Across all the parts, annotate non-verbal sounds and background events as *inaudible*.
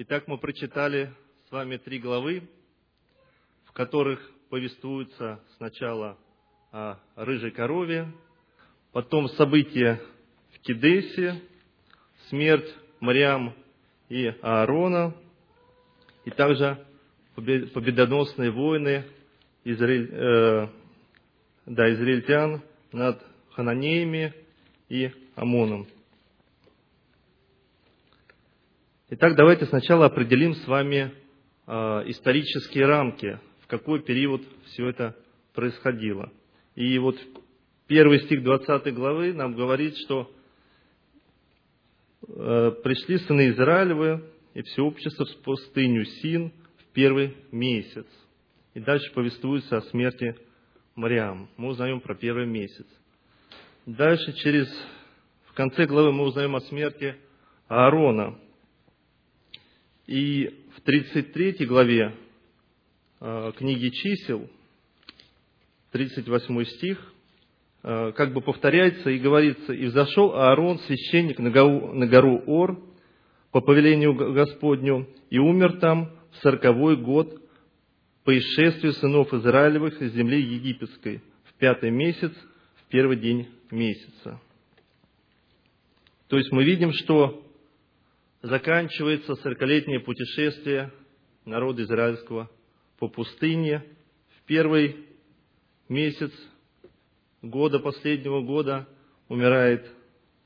Итак, мы прочитали с вами три главы, в которых повествуется сначала о рыжей корове, потом события в Кедесе, смерть Мариам и Аарона, и также победоносные войны израиль, э, да, израильтян над Хананеями и Амоном. Итак, давайте сначала определим с вами э, исторические рамки, в какой период все это происходило. И вот первый стих 20 главы нам говорит, что э, пришли сыны Израилевы и все общество в пустыню Син в первый месяц. И дальше повествуется о смерти Мариам. Мы узнаем про первый месяц. Дальше через, в конце главы мы узнаем о смерти Аарона. И в 33 главе э, книги чисел, 38 стих, э, как бы повторяется и говорится, «И взошел Аарон, священник, на гору, Ор, по повелению Господню, и умер там в сороковой год по исшествию сынов Израилевых из земли египетской, в пятый месяц, в первый день месяца». То есть мы видим, что заканчивается сорокалетнее путешествие народа израильского по пустыне. В первый месяц года, последнего года, умирает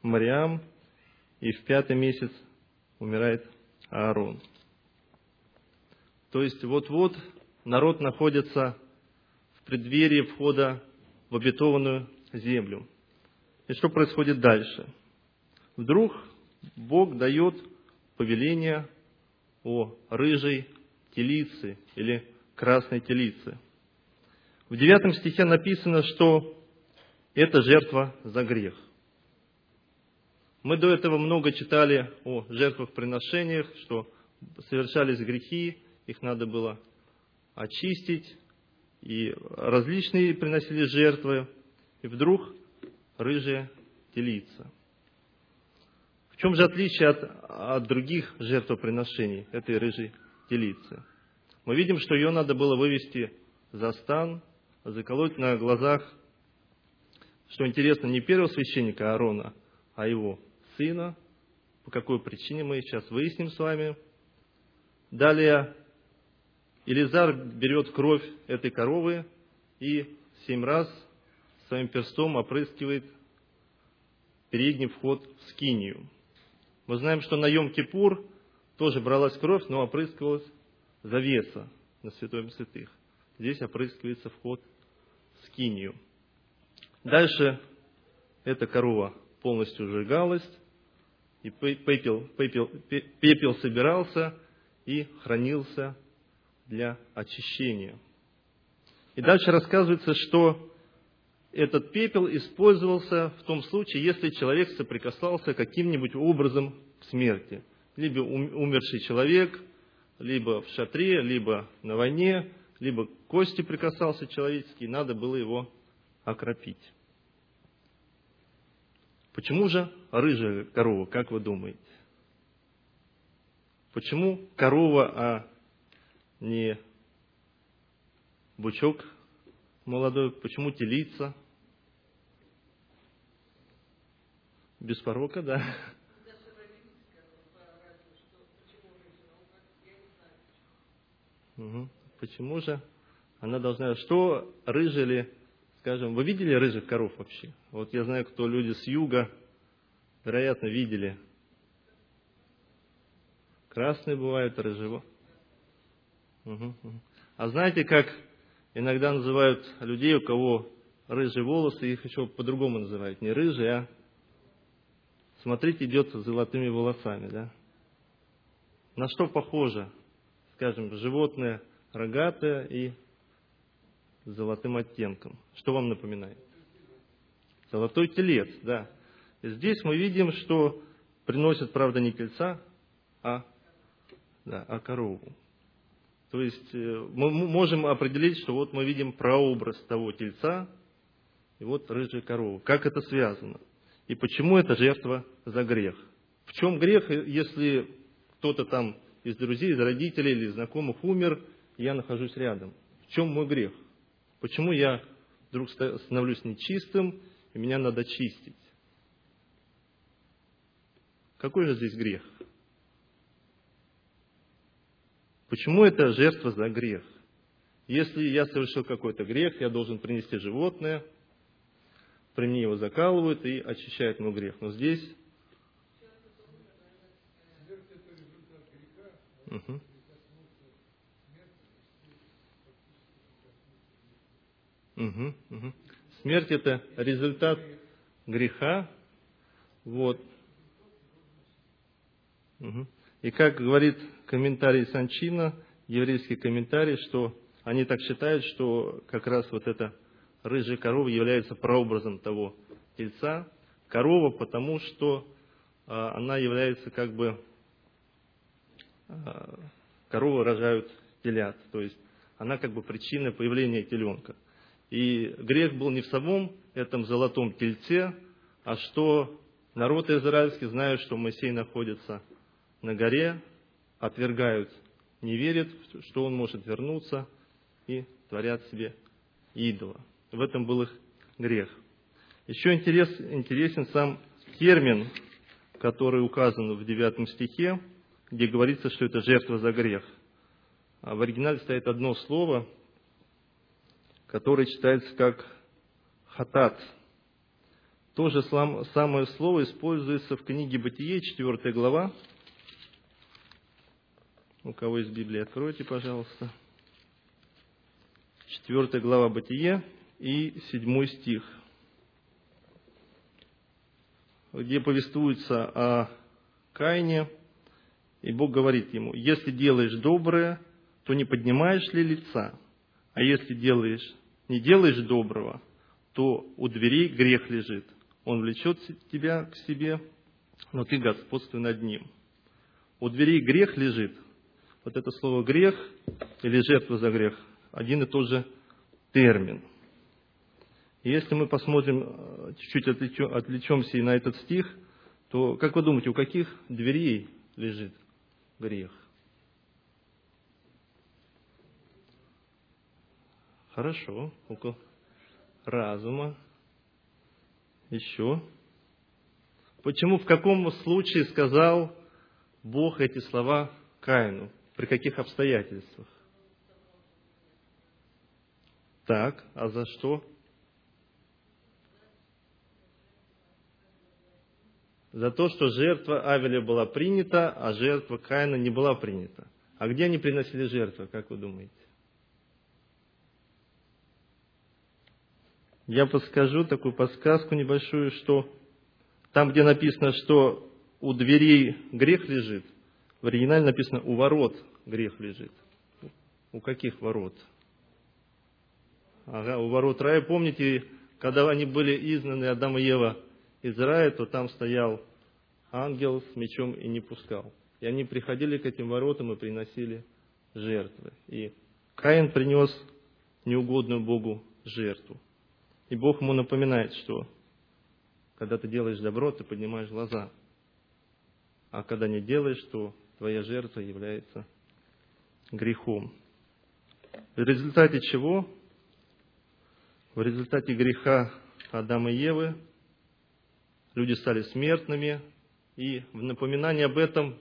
Мариам, и в пятый месяц умирает Аарон. То есть вот-вот народ находится в преддверии входа в обетованную землю. И что происходит дальше? Вдруг Бог дает повеление о рыжей телице или красной телице. В девятом стихе написано, что это жертва за грех. Мы до этого много читали о жертвах приношениях, что совершались грехи, их надо было очистить, и различные приносили жертвы, и вдруг рыжая телица – чем же отличие от, от других жертвоприношений этой рыжей телицы? Мы видим, что ее надо было вывести за стан, заколоть на глазах, что интересно, не первого священника Аарона, а его сына. По какой причине мы сейчас выясним с вами. Далее Илизар берет кровь этой коровы и семь раз своим перстом опрыскивает передний вход в скинию. Мы знаем, что на Йом-Кипур тоже бралась кровь, но опрыскивалась завеса на Святом Святых. Здесь опрыскивается вход в скинию. Дальше эта корова полностью сжигалась, и пепел, пепел, пепел собирался и хранился для очищения. И дальше рассказывается, что этот пепел использовался в том случае, если человек соприкасался каким-нибудь образом к смерти. Либо умерший человек, либо в шатре, либо на войне, либо к кости прикасался человеческий, надо было его окропить. Почему же рыжая корова, как вы думаете? Почему корова, а не бучок молодой? Почему телица? Без порока, да. Почему же она должна... Что рыжили, скажем, вы видели рыжих коров вообще? Вот я знаю, кто люди с юга, вероятно, видели. Красные бывают, рыжего. А знаете, как иногда называют людей, у кого рыжие волосы, их еще по-другому называют. Не рыжие, а смотрите, идет с золотыми волосами, да? На что похоже, скажем, животное рогатое и с золотым оттенком? Что вам напоминает? Золотой телец, да. Здесь мы видим, что приносят, правда, не тельца, а, да, а корову. То есть э, мы можем определить, что вот мы видим прообраз того тельца и вот рыжая корова. Как это связано? И почему это жертва за грех? В чем грех, если кто-то там из друзей, из родителей или знакомых умер, и я нахожусь рядом. В чем мой грех? Почему я вдруг становлюсь нечистым, и меня надо чистить? Какой же здесь грех? Почему это жертва за грех? Если я совершил какой-то грех, я должен принести животное, при мне его закалывают и очищают мой грех. Но здесь... Угу. Угу. Смерть это результат греха. Вот. Угу. И как говорит комментарий Санчина, еврейский комментарий, что они так считают, что как раз вот эта рыжая корова является прообразом того тельца. Корова, потому что а, она является как бы а, коровы рожают телят, то есть она как бы причина появления теленка. И грех был не в самом этом золотом тельце, а что народ израильский, зная, что Моисей находится на горе, отвергают, не верят, что он может вернуться, и творят себе идола. В этом был их грех. Еще интерес, интересен сам термин, который указан в девятом стихе, где говорится, что это жертва за грех. А в оригинале стоит одно слово, которое читается как хатат. То же самое слово используется в книге Бытие, 4 глава. У кого есть Библия, откройте, пожалуйста. 4 глава Бытие и 7 стих, где повествуется о Каине, и Бог говорит ему, если делаешь доброе, то не поднимаешь ли лица, а если делаешь, не делаешь доброго, то у дверей грех лежит. Он влечет тебя к себе, но ты господствуй над ним. У дверей грех лежит. Вот это слово грех или жертва за грех – один и тот же термин. И если мы посмотрим, э, чуть-чуть отвлечемся и на этот стих, то, как вы думаете, у каких дверей лежит грех? Хорошо, около разума. Еще. Почему, в каком случае сказал Бог эти слова Каину? При каких обстоятельствах? Так, а за что? За то, что жертва Авеля была принята, а жертва Каина не была принята. А где они приносили жертву, как вы думаете? Я подскажу такую подсказку небольшую, что там, где написано, что у дверей грех лежит, в оригинале написано у ворот грех лежит. У каких ворот? Ага, у ворот рая. Помните, когда они были изгнаны, Адам и Ева из рая, то там стоял ангел с мечом и не пускал. И они приходили к этим воротам и приносили жертвы. И Каин принес неугодную Богу жертву. И Бог ему напоминает, что когда ты делаешь добро, ты поднимаешь глаза. А когда не делаешь, то твоя жертва является грехом. В результате чего в результате греха Адама и Евы люди стали смертными, и в напоминание об этом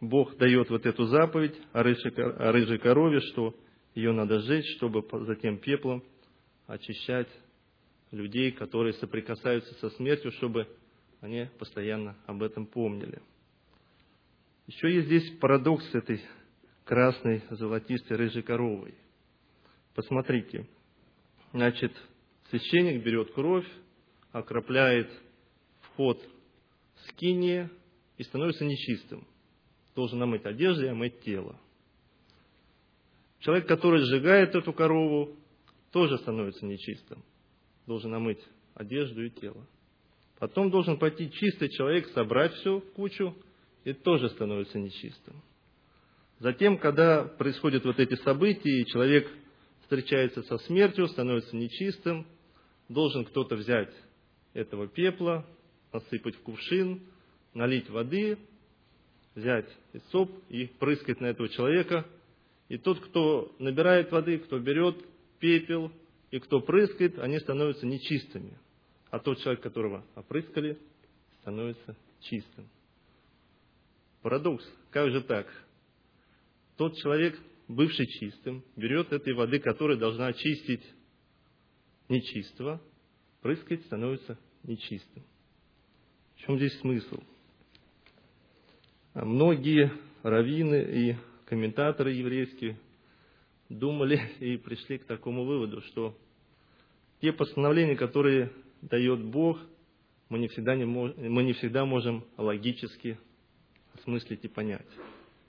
Бог дает вот эту заповедь о рыжей, о рыжей корове, что ее надо сжечь, чтобы затем пеплом очищать людей, которые соприкасаются со смертью, чтобы они постоянно об этом помнили. Еще есть здесь парадокс этой красной, золотистой, рыжей коровой. Посмотрите, Значит, священник берет кровь, окропляет вход скинии и становится нечистым. Должен намыть одежду и омыть тело. Человек, который сжигает эту корову, тоже становится нечистым. Должен омыть одежду и тело. Потом должен пойти чистый человек, собрать все в кучу, и тоже становится нечистым. Затем, когда происходят вот эти события, и человек встречается со смертью, становится нечистым, должен кто-то взять этого пепла, насыпать в кувшин, налить воды взять соп и прыскать на этого человека. И тот, кто набирает воды, кто берет пепел и кто прыскает, они становятся нечистыми. А тот человек, которого опрыскали, становится чистым. Парадокс. Как же так? Тот человек, бывший чистым, берет этой воды, которая должна очистить нечистого, прыскает, становится нечистым. В чем здесь смысл? А многие раввины и комментаторы еврейские думали *laughs* и пришли к такому выводу, что те постановления, которые дает Бог, мы не всегда, не мож, мы не всегда можем логически осмыслить и понять.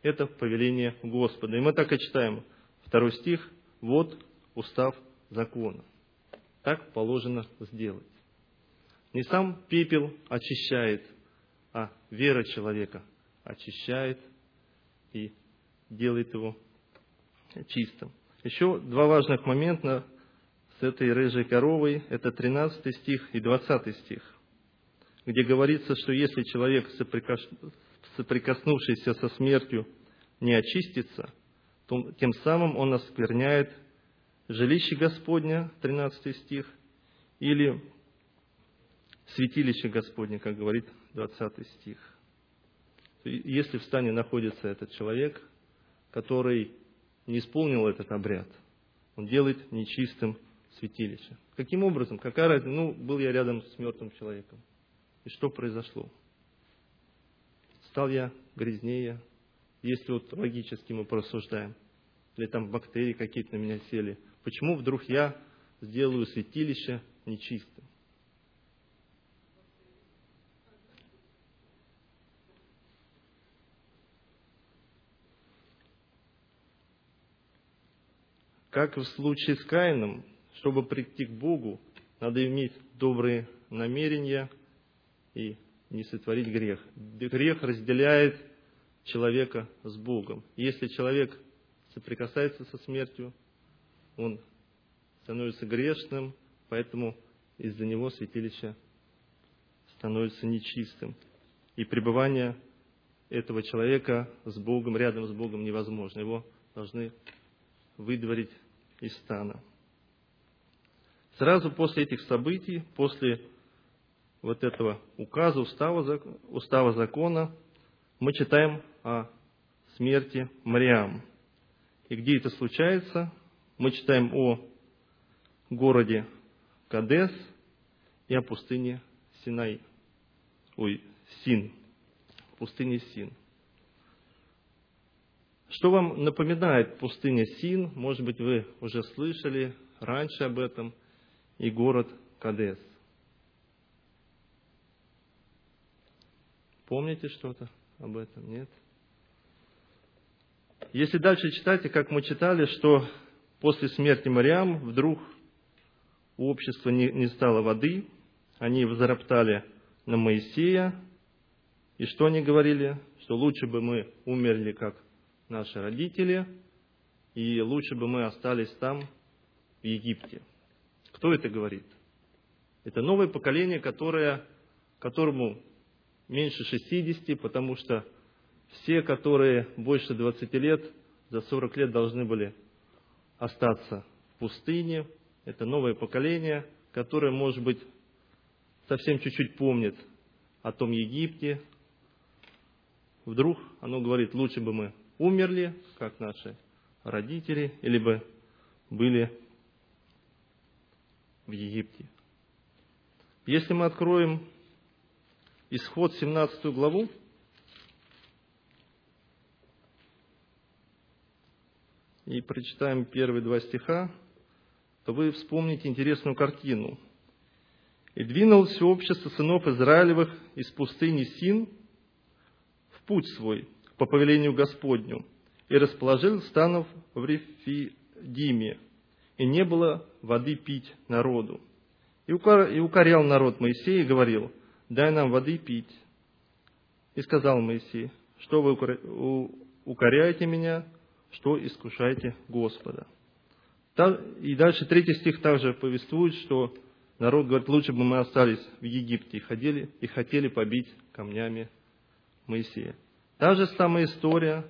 Это повеление Господа. И мы так и читаем. Второй стих. Вот устав закона. Так положено сделать. Не сам пепел очищает, а вера человека очищает и делает его чистым. Еще два важных момента с этой рыжей коровой. Это 13 стих и 20 стих, где говорится, что если человек, соприкоснувшийся со смертью, не очистится, то тем самым он оскверняет жилище Господня, 13 стих, или святилище Господне, как говорит 20 стих. Если в стане находится этот человек, который не исполнил этот обряд, он делает нечистым святилище. Каким образом? Какая разница? Ну, был я рядом с мертвым человеком. И что произошло? Стал я грязнее, если вот логически мы просуждаем. Или там бактерии какие-то на меня сели. Почему вдруг я сделаю святилище нечистым? Как в случае с Каином, чтобы прийти к Богу, надо иметь добрые намерения и не сотворить грех. Грех разделяет человека с Богом. Если человек соприкасается со смертью, он становится грешным, поэтому из-за него святилище становится нечистым. И пребывание этого человека с Богом, рядом с Богом невозможно. Его должны выдворить из стана. Сразу после этих событий, после вот этого указа, устава, устава закона, мы читаем о смерти Мариам. И где это случается? Мы читаем о городе Кадес и о пустыне Синай. Ой, Син. Пустыне Син. Что вам напоминает пустыня Син? Может быть, вы уже слышали раньше об этом. И город Кадес. Помните что-то об этом? Нет? Если дальше читать, как мы читали, что после смерти Мариам вдруг у общества не, не стало воды, они возроптали на Моисея, и что они говорили? Что лучше бы мы умерли, как наши родители, и лучше бы мы остались там, в Египте. Кто это говорит? Это новое поколение, которое, которому меньше 60, потому что все, которые больше 20 лет, за 40 лет должны были остаться в пустыне. Это новое поколение, которое, может быть, совсем чуть-чуть помнит о том Египте. Вдруг оно говорит, лучше бы мы умерли, как наши родители, или бы были в Египте. Если мы откроем исход 17 главу, и прочитаем первые два стиха, то вы вспомните интересную картину. «И двинулось общество сынов Израилевых из пустыни Син в путь свой, по повелению Господню, и расположил станов в Рефидиме, и не было воды пить народу. И укорял народ Моисея и говорил, дай нам воды пить. И сказал Моисей, что вы укоряете меня, что искушаете Господа. И дальше третий стих также повествует, что народ говорит, лучше бы мы остались в Египте и ходили и хотели побить камнями Моисея. Та же самая история,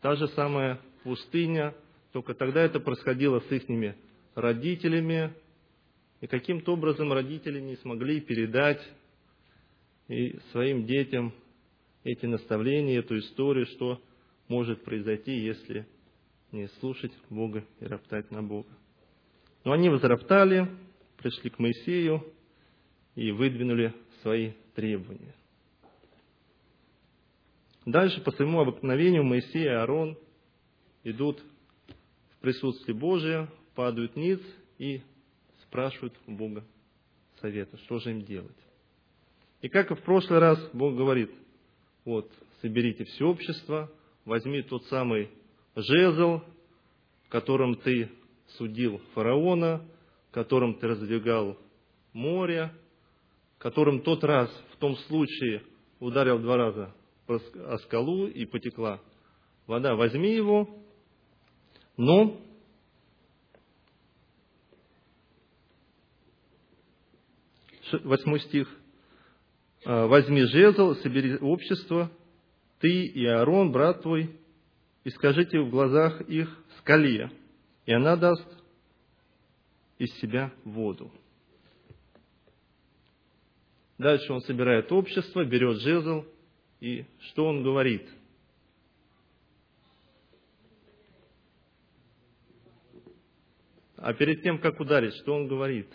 та же самая пустыня, только тогда это происходило с их родителями, и каким-то образом родители не смогли передать и своим детям эти наставления, эту историю, что может произойти, если не слушать Бога и роптать на Бога. Но они возроптали, пришли к Моисею и выдвинули свои требования. Дальше по своему обыкновению Моисей и Аарон идут в присутствие Божие, падают ниц и спрашивают у Бога совета, что же им делать. И как и в прошлый раз, Бог говорит, вот, соберите все общество, возьми тот самый жезл, которым ты судил фараона, которым ты раздвигал море, которым тот раз, в том случае, ударил два раза о скалу и потекла вода. Возьми его, но восьмой стих. «А, возьми жезл, собери общество, ты и Аарон, брат твой, и скажите в глазах их скале, и она даст из себя воду. Дальше он собирает общество, берет жезл, и что он говорит? А перед тем, как ударить, что он говорит?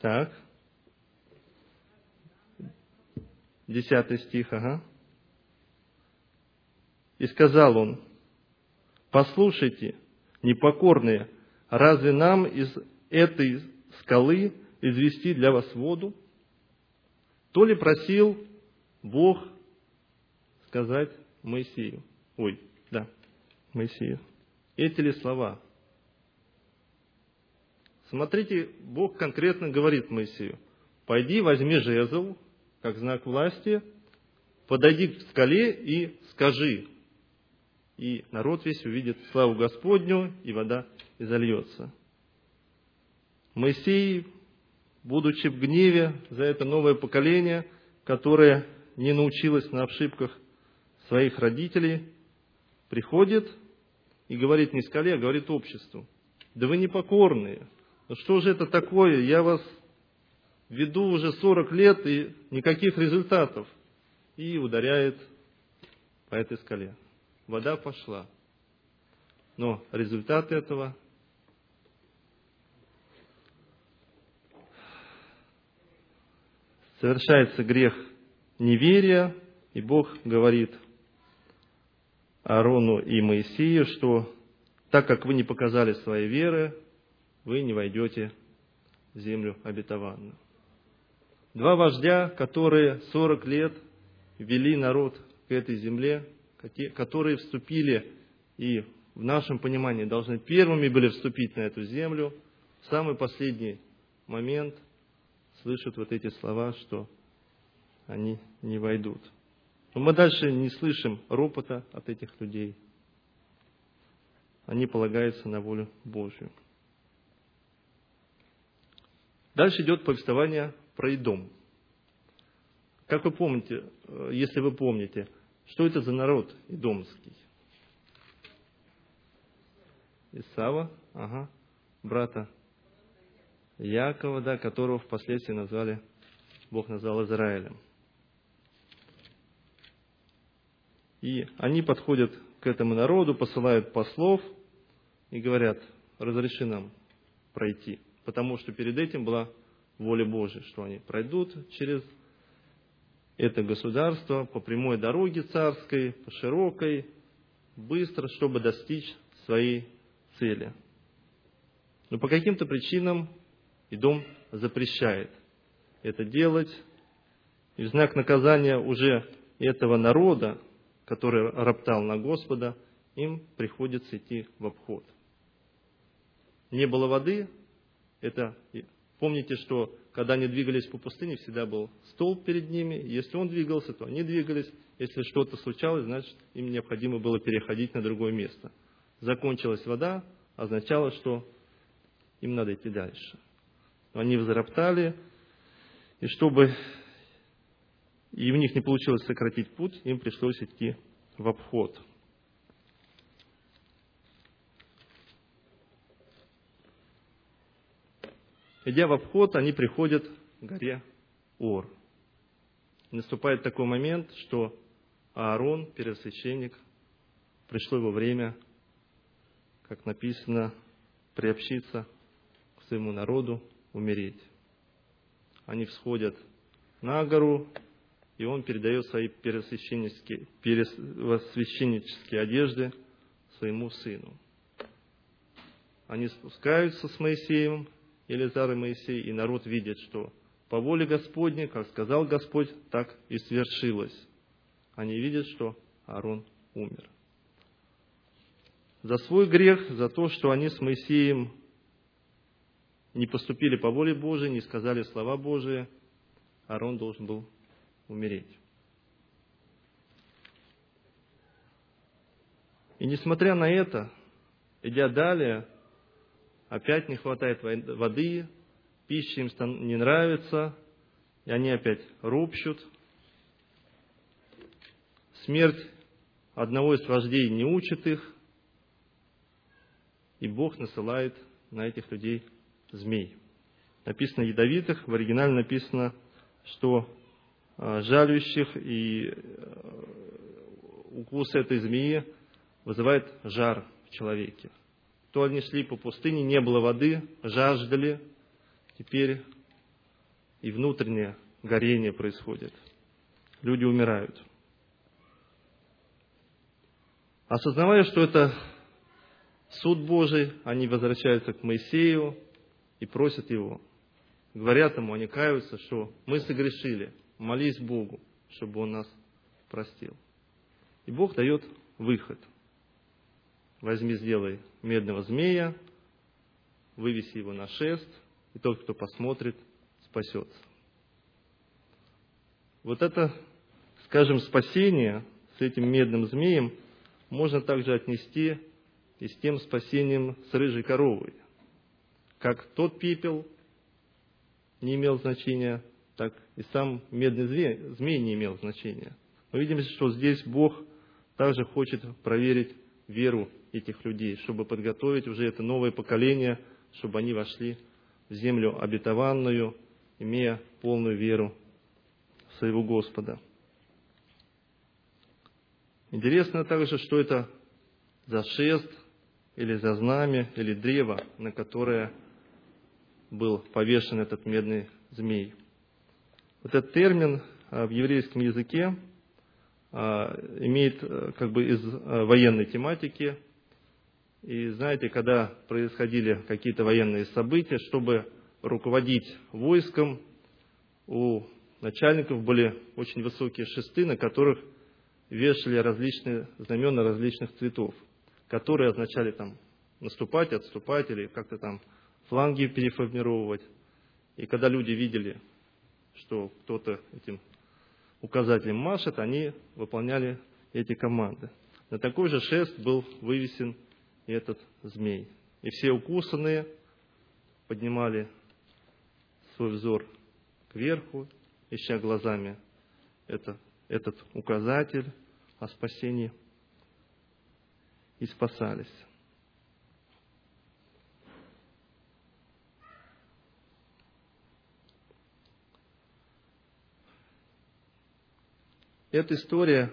Так. Десятый стих, ага. И сказал он, послушайте, непокорные, разве нам из этой скалы извести для вас воду? То ли просил Бог сказать Моисею. Ой, да, Моисею. Эти ли слова? Смотрите, Бог конкретно говорит Моисею, пойди возьми жезл, как знак власти, подойди к скале и скажи, и народ весь увидит славу Господню, и вода изольется. Моисей, будучи в гневе за это новое поколение, которое не научилось на ошибках своих родителей, приходит и говорит не скале, а говорит обществу. Да вы непокорные. Ну что же это такое? Я вас веду уже 40 лет и никаких результатов. И ударяет по этой скале вода пошла. Но результат этого совершается грех неверия, и Бог говорит Аарону и Моисею, что так как вы не показали своей веры, вы не войдете в землю обетованную. Два вождя, которые 40 лет вели народ к этой земле, которые вступили и в нашем понимании должны первыми были вступить на эту землю, в самый последний момент слышат вот эти слова, что они не войдут. Но мы дальше не слышим ропота от этих людей. Они полагаются на волю Божью. Дальше идет повествование про Идом. Как вы помните, э, если вы помните, что это за народ идомский? Исава, ага, брата Якова, да, которого впоследствии назвали, Бог назвал Израилем. И они подходят к этому народу, посылают послов и говорят, разреши нам пройти. Потому что перед этим была воля Божия, что они пройдут через это государство по прямой дороге царской, по широкой, быстро, чтобы достичь своей цели. Но по каким-то причинам и дом запрещает это делать. И в знак наказания уже этого народа, который роптал на Господа, им приходится идти в обход. Не было воды, это помните, что когда они двигались по пустыне, всегда был столб перед ними. Если он двигался, то они двигались. Если что-то случалось, значит, им необходимо было переходить на другое место. Закончилась вода, означало, что им надо идти дальше. Но они возроптали, и чтобы и у них не получилось сократить путь, им пришлось идти в обход. Идя в обход, они приходят к горе Ор. И наступает такой момент, что Аарон, первосвященник, пришло его время, как написано, приобщиться к своему народу, умереть. Они всходят на гору, и он передает свои первосвященнические, одежды своему сыну. Они спускаются с Моисеем, Елизар и Моисей, и народ видит, что по воле Господней, как сказал Господь, так и свершилось. Они видят, что Аарон умер. За свой грех, за то, что они с Моисеем не поступили по воле Божией, не сказали слова Божии, Аарон должен был умереть. И несмотря на это, идя далее, опять не хватает воды, пища им не нравится, и они опять ропщут. Смерть одного из вождей не учит их, и Бог насылает на этих людей змей. Написано ядовитых, в оригинале написано, что Э, жалющих, и э, укус этой змеи вызывает жар в человеке. То они шли по пустыне, не было воды, жаждали, теперь и внутреннее горение происходит. Люди умирают. Осознавая, что это суд Божий, они возвращаются к Моисею и просят его. Говорят ему, они каются, что мы согрешили – молись Богу, чтобы Он нас простил. И Бог дает выход. Возьми, сделай медного змея, вывеси его на шест, и тот, кто посмотрит, спасется. Вот это, скажем, спасение с этим медным змеем можно также отнести и с тем спасением с рыжей коровой. Как тот пепел не имел значения, так и сам медный змей, не имел значения. Мы видим, что здесь Бог также хочет проверить веру этих людей, чтобы подготовить уже это новое поколение, чтобы они вошли в землю обетованную, имея полную веру в своего Господа. Интересно также, что это за шест, или за знамя, или древо, на которое был повешен этот медный змей. Вот этот термин а, в еврейском языке а, имеет э, как бы из военной тематики. И знаете, когда происходили какие-то военные события, чтобы руководить войском, у начальников были очень высокие шесты, на которых вешали различные знамена различных цветов, которые означали там наступать, отступать или как-то там фланги переформировать. И когда люди видели что кто-то этим указателем машет, они выполняли эти команды. На такой же шест был вывесен этот змей. И все укусанные поднимали свой взор кверху, ища глазами это, этот указатель о спасении, и спасались. Эта история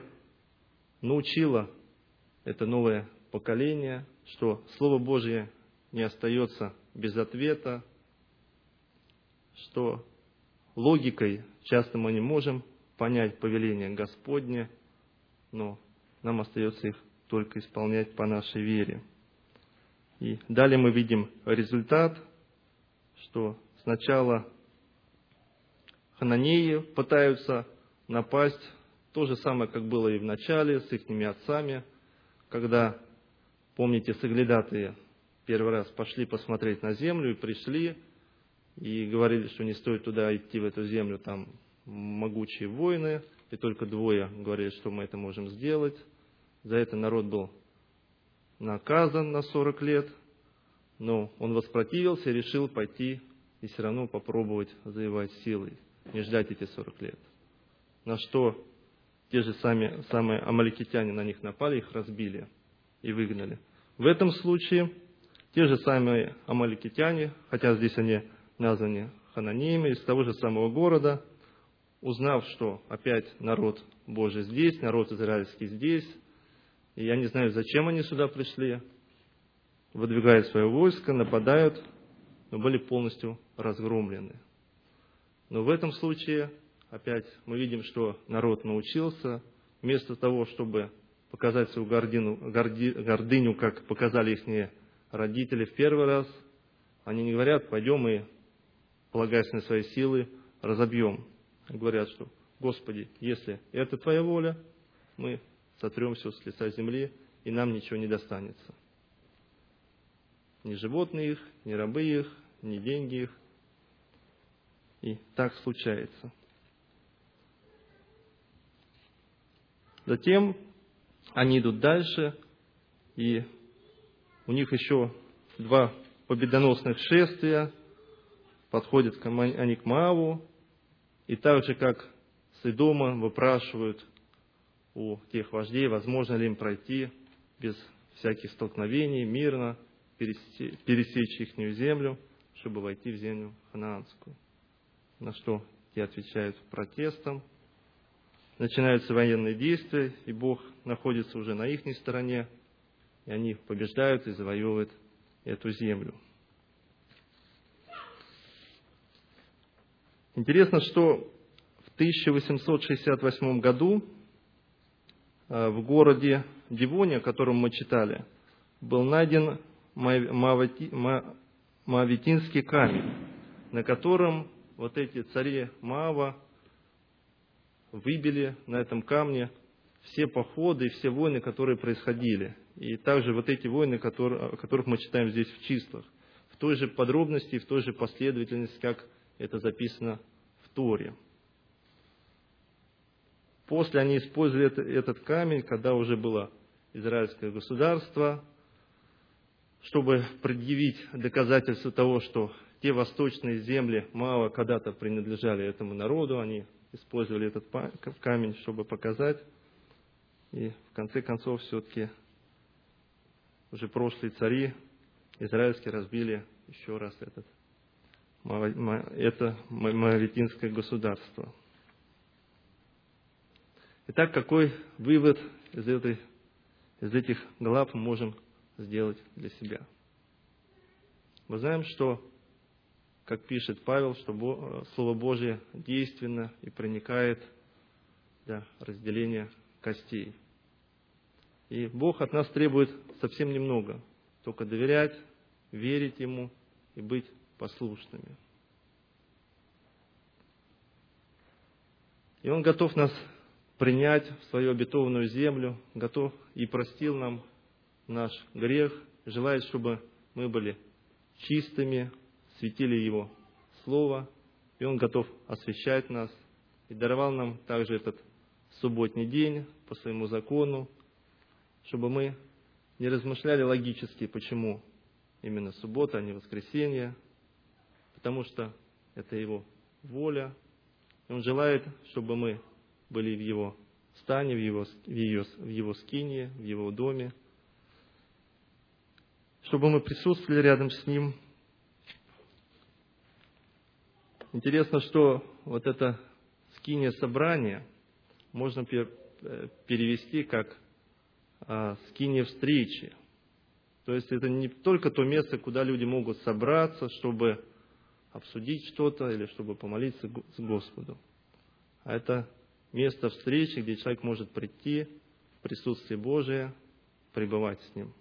научила это новое поколение, что Слово Божье не остается без ответа, что логикой часто мы не можем понять повеление Господне, но нам остается их только исполнять по нашей вере. И далее мы видим результат, что сначала хананеи пытаются напасть то же самое, как было и в начале с их отцами, когда, помните, соглядатые первый раз пошли посмотреть на землю и пришли, и говорили, что не стоит туда идти, в эту землю, там могучие воины, и только двое говорили, что мы это можем сделать. За это народ был наказан на 40 лет, но он воспротивился и решил пойти и все равно попробовать завоевать силой, не ждать эти 40 лет. На что те же сами, самые амаликитяне на них напали, их разбили и выгнали. В этом случае те же самые амаликитяне, хотя здесь они названы хананеями, из того же самого города, узнав, что опять народ Божий здесь, народ израильский здесь, и я не знаю, зачем они сюда пришли, выдвигают свое войско, нападают, но были полностью разгромлены. Но в этом случае опять мы видим, что народ научился, вместо того, чтобы показать свою гордину, горди, гордыню, как показали их родители в первый раз, они не говорят, пойдем и, полагаясь на свои силы, разобьем. Говорят, что, Господи, если это Твоя воля, мы сотрем все с лица земли, и нам ничего не достанется. Ни животные их, ни рабы их, ни деньги их. И так случается. Затем они идут дальше, и у них еще два победоносных шествия, подходят они к Мааву, и так же, как с Идома, выпрашивают у тех вождей, возможно ли им пройти без всяких столкновений, мирно, пересечь их землю, чтобы войти в землю ханаанскую. На что те отвечают протестом – начинаются военные действия, и Бог находится уже на их стороне, и они побеждают и завоевывают эту землю. Интересно, что в 1868 году э, в городе Дивоне, о котором мы читали, был найден Моавитинский камень, на котором вот эти цари Маава выбили на этом камне все походы и все войны, которые происходили. И также вот эти войны, которые, о которых мы читаем здесь в числах. В той же подробности, в той же последовательности, как это записано в Торе. После они использовали это, этот камень, когда уже было израильское государство, чтобы предъявить доказательства того, что те восточные земли мало когда-то принадлежали этому народу, они использовали этот камень, чтобы показать. И в конце концов все-таки уже прошлые цари израильские разбили еще раз этот, это Моавитинское государство. Итак, какой вывод из, этой, из этих глав мы можем сделать для себя? Мы знаем, что как пишет Павел, что э, Слово Божье действенно и проникает для разделения костей. И Бог от нас требует совсем немного, только доверять, верить Ему и быть послушными. И Он готов нас принять в свою обетованную землю, готов и простил нам наш грех, желает, чтобы мы были чистыми, светили Его Слово, и Он готов освещать нас, и даровал нам также этот субботний день по своему закону, чтобы мы не размышляли логически, почему именно суббота, а не воскресенье, потому что это Его воля. И Он желает, чтобы мы были в Его стане, в Его, в его, в его скине, в Его доме, чтобы мы присутствовали рядом с Ним – Интересно, что вот это скиния собрания можно э, перевести как а, скиния встречи. То есть это не только то место, куда люди могут собраться, чтобы обсудить что-то или чтобы помолиться с Господу. А это место встречи, где человек может прийти в присутствие Божие, пребывать с Ним.